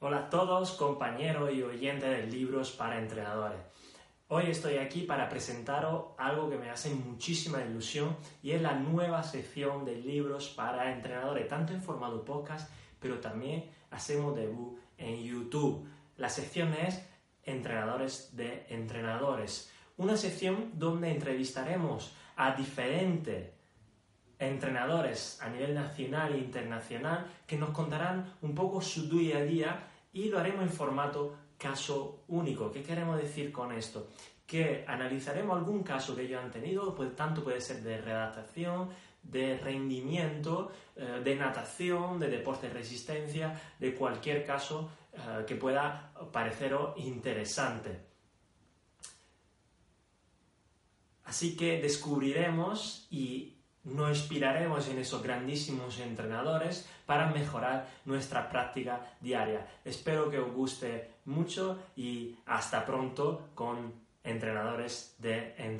Hola a todos, compañeros y oyentes de libros para entrenadores. Hoy estoy aquí para presentaros algo que me hace muchísima ilusión y es la nueva sección de libros para entrenadores, tanto en formato podcast, pero también hacemos debut en YouTube. La sección es Entrenadores de Entrenadores, una sección donde entrevistaremos a diferentes entrenadores a nivel nacional e internacional que nos contarán un poco su día a día y lo haremos en formato caso único. ¿Qué queremos decir con esto? Que analizaremos algún caso que ellos han tenido, pues tanto puede ser de redactación, de rendimiento, eh, de natación, de deporte de resistencia, de cualquier caso eh, que pueda pareceros interesante. Así que descubriremos y nos inspiraremos en esos grandísimos entrenadores para mejorar nuestra práctica diaria. Espero que os guste mucho y hasta pronto con entrenadores de